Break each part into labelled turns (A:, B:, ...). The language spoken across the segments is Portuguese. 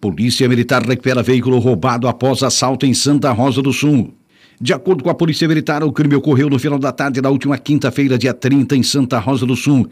A: Polícia Militar recupera veículo roubado após assalto em Santa Rosa do Sul. De acordo com a Polícia Militar, o crime ocorreu no final da tarde da última quinta-feira, dia 30, em Santa Rosa do Sul.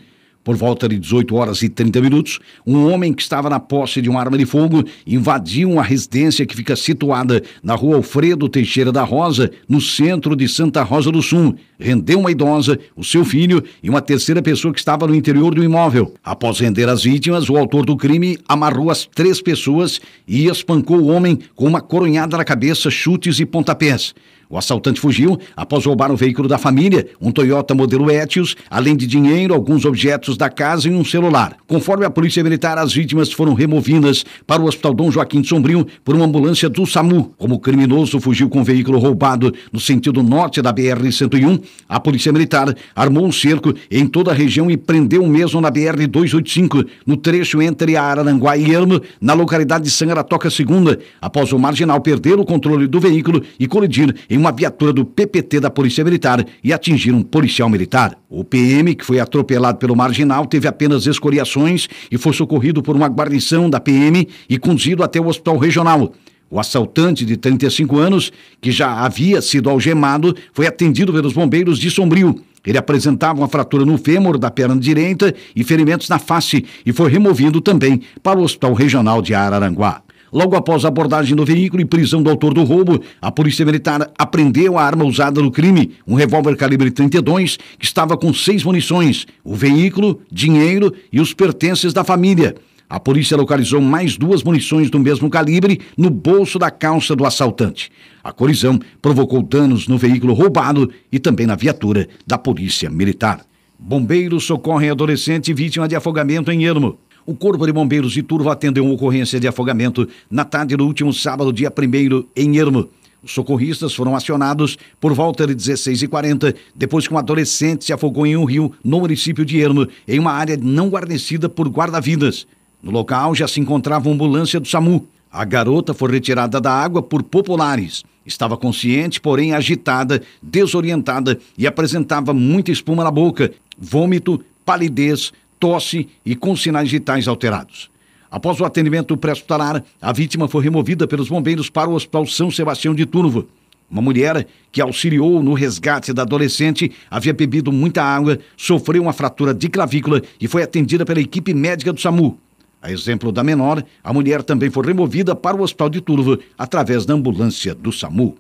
A: Por volta de 18 horas e 30 minutos, um homem que estava na posse de uma arma de fogo invadiu uma residência que fica situada na rua Alfredo Teixeira da Rosa, no centro de Santa Rosa do Sul. Rendeu uma idosa, o seu filho e uma terceira pessoa que estava no interior do imóvel. Após render as vítimas, o autor do crime amarrou as três pessoas e espancou o homem com uma coronhada na cabeça, chutes e pontapés. O assaltante fugiu após roubar o veículo da família, um Toyota modelo Etios, além de dinheiro, alguns objetos da casa e um celular. Conforme a Polícia Militar, as vítimas foram removidas para o Hospital Dom Joaquim de Sombrio por uma ambulância do SAMU. Como o criminoso fugiu com o veículo roubado no sentido norte da BR-101, a Polícia Militar armou um cerco em toda a região e prendeu o mesmo na BR-285, no trecho entre Araranguá e Ermo, na localidade de Sangaratoca II, após o marginal perder o controle do veículo e colidir em uma viatura do PPT da Polícia Militar e atingir um policial militar. O PM, que foi atropelado pelo marginal, teve apenas escoriações e foi socorrido por uma guarnição da PM e conduzido até o hospital regional. O assaltante de 35 anos, que já havia sido algemado, foi atendido pelos bombeiros de Sombrio. Ele apresentava uma fratura no fêmur da perna direita e ferimentos na face e foi removido também para o Hospital Regional de Araranguá. Logo após a abordagem do veículo e prisão do autor do roubo, a Polícia Militar apreendeu a arma usada no crime, um revólver calibre 32 que estava com seis munições, o veículo, dinheiro e os pertences da família. A polícia localizou mais duas munições do mesmo calibre no bolso da calça do assaltante. A colisão provocou danos no veículo roubado e também na viatura da Polícia Militar. Bombeiros socorrem adolescente vítima de afogamento em Ermo. O Corpo de Bombeiros de Turvo atendeu uma ocorrência de afogamento na tarde do último sábado, dia 1 em Ermo. Os socorristas foram acionados por volta de 16h40, depois que um adolescente se afogou em um rio no município de Ermo, em uma área não guarnecida por guarda-vidas. No local já se encontrava uma ambulância do SAMU. A garota foi retirada da água por populares. Estava consciente, porém agitada, desorientada e apresentava muita espuma na boca, vômito, palidez, tosse e com sinais vitais alterados. Após o atendimento pré-hospitalar, a vítima foi removida pelos bombeiros para o Hospital São Sebastião de Turvo. Uma mulher que auxiliou no resgate da adolescente havia bebido muita água, sofreu uma fratura de clavícula e foi atendida pela equipe médica do SAMU. A exemplo da menor, a mulher também foi removida para o Hospital de Turvo através da ambulância do SAMU.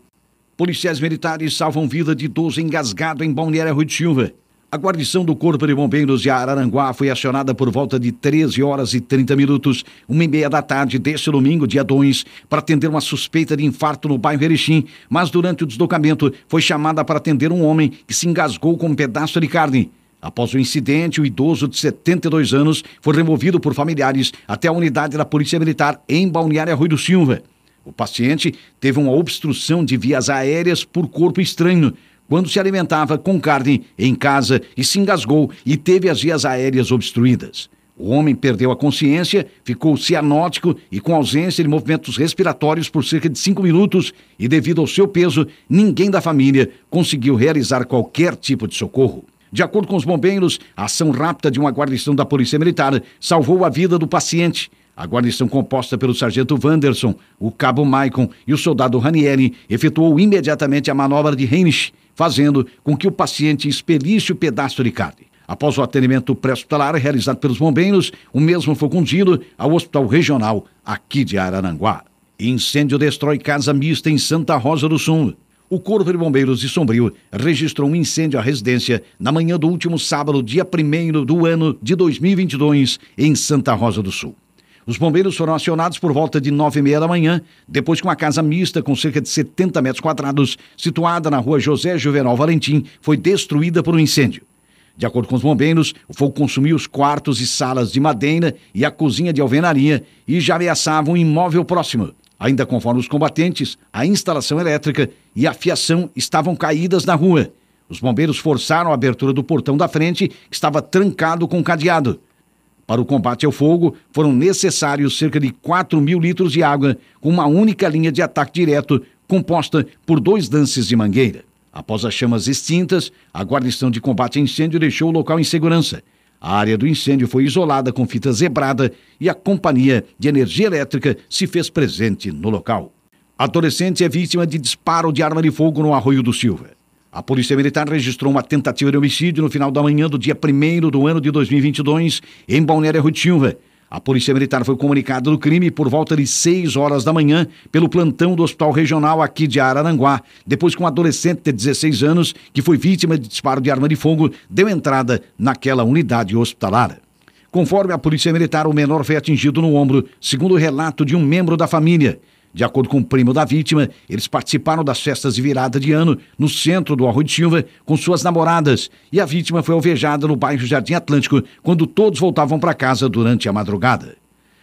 A: Policiais militares salvam vida de idoso engasgado em Balneário Rui de Silva. A guarnição do Corpo de Bombeiros de Araranguá foi acionada por volta de 13 horas e 30 minutos, uma e meia da tarde deste domingo, dia 2, para atender uma suspeita de infarto no bairro Erechim, mas durante o deslocamento foi chamada para atender um homem que se engasgou com um pedaço de carne. Após o incidente, o idoso de 72 anos foi removido por familiares até a unidade da Polícia Militar em Balneário Rui do Silva. O paciente teve uma obstrução de vias aéreas por corpo estranho, quando se alimentava com carne em casa e se engasgou e teve as vias aéreas obstruídas. O homem perdeu a consciência, ficou cianótico e com ausência de movimentos respiratórios por cerca de cinco minutos e, devido ao seu peso, ninguém da família conseguiu realizar qualquer tipo de socorro. De acordo com os bombeiros, a ação rápida de uma guarnição da Polícia Militar salvou a vida do paciente. A guarnição composta pelo sargento Wanderson, o cabo Maicon e o soldado Ranieri efetuou imediatamente a manobra de Heinrich, fazendo com que o paciente expelisse o pedaço de carne. Após o atendimento pré-hospitalar realizado pelos bombeiros, o mesmo foi conduzido ao Hospital Regional aqui de Araranguá. Incêndio destrói casa mista em Santa Rosa do Sul. O Corpo de Bombeiros de Sombrio registrou um incêndio à residência na manhã do último sábado, dia 1 do ano de 2022, em Santa Rosa do Sul. Os bombeiros foram acionados por volta de nove e meia da manhã, depois que uma casa mista com cerca de 70 metros quadrados, situada na rua José Juvenal Valentim, foi destruída por um incêndio. De acordo com os bombeiros, o fogo consumiu os quartos e salas de madeira e a cozinha de alvenaria e já ameaçava um imóvel próximo. Ainda conforme os combatentes, a instalação elétrica e a fiação estavam caídas na rua. Os bombeiros forçaram a abertura do portão da frente, que estava trancado com cadeado. Para o combate ao fogo, foram necessários cerca de 4 mil litros de água, com uma única linha de ataque direto, composta por dois lances de mangueira. Após as chamas extintas, a guarnição de combate a incêndio deixou o local em segurança. A área do incêndio foi isolada com fita zebrada e a companhia de energia elétrica se fez presente no local. Adolescente é vítima de disparo de arma de fogo no Arroio do Silva. A Polícia Militar registrou uma tentativa de homicídio no final da manhã do dia 1 do ano de 2022 em Balneário Silva. A Polícia Militar foi comunicada do crime por volta de 6 horas da manhã pelo plantão do Hospital Regional aqui de Araranguá, depois que um adolescente de 16 anos, que foi vítima de disparo de arma de fogo, deu entrada naquela unidade hospitalar. Conforme a Polícia Militar, o menor foi atingido no ombro, segundo o relato de um membro da família. De acordo com o primo da vítima, eles participaram das festas de virada de ano no centro do Arroio de Silva com suas namoradas e a vítima foi alvejada no bairro Jardim Atlântico quando todos voltavam para casa durante a madrugada.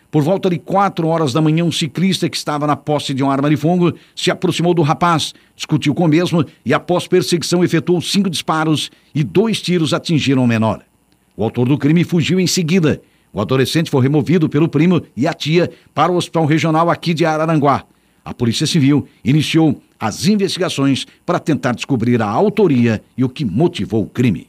A: Por volta de quatro horas da manhã, um ciclista que estava na posse de uma arma de fogo se aproximou do rapaz, discutiu com o mesmo e, após perseguição, efetuou cinco disparos e dois tiros atingiram o menor. O autor do crime fugiu em seguida o adolescente foi removido pelo primo e a tia para o hospital regional aqui de Araranguá. A Polícia Civil iniciou as investigações para tentar descobrir a autoria e o que motivou o crime.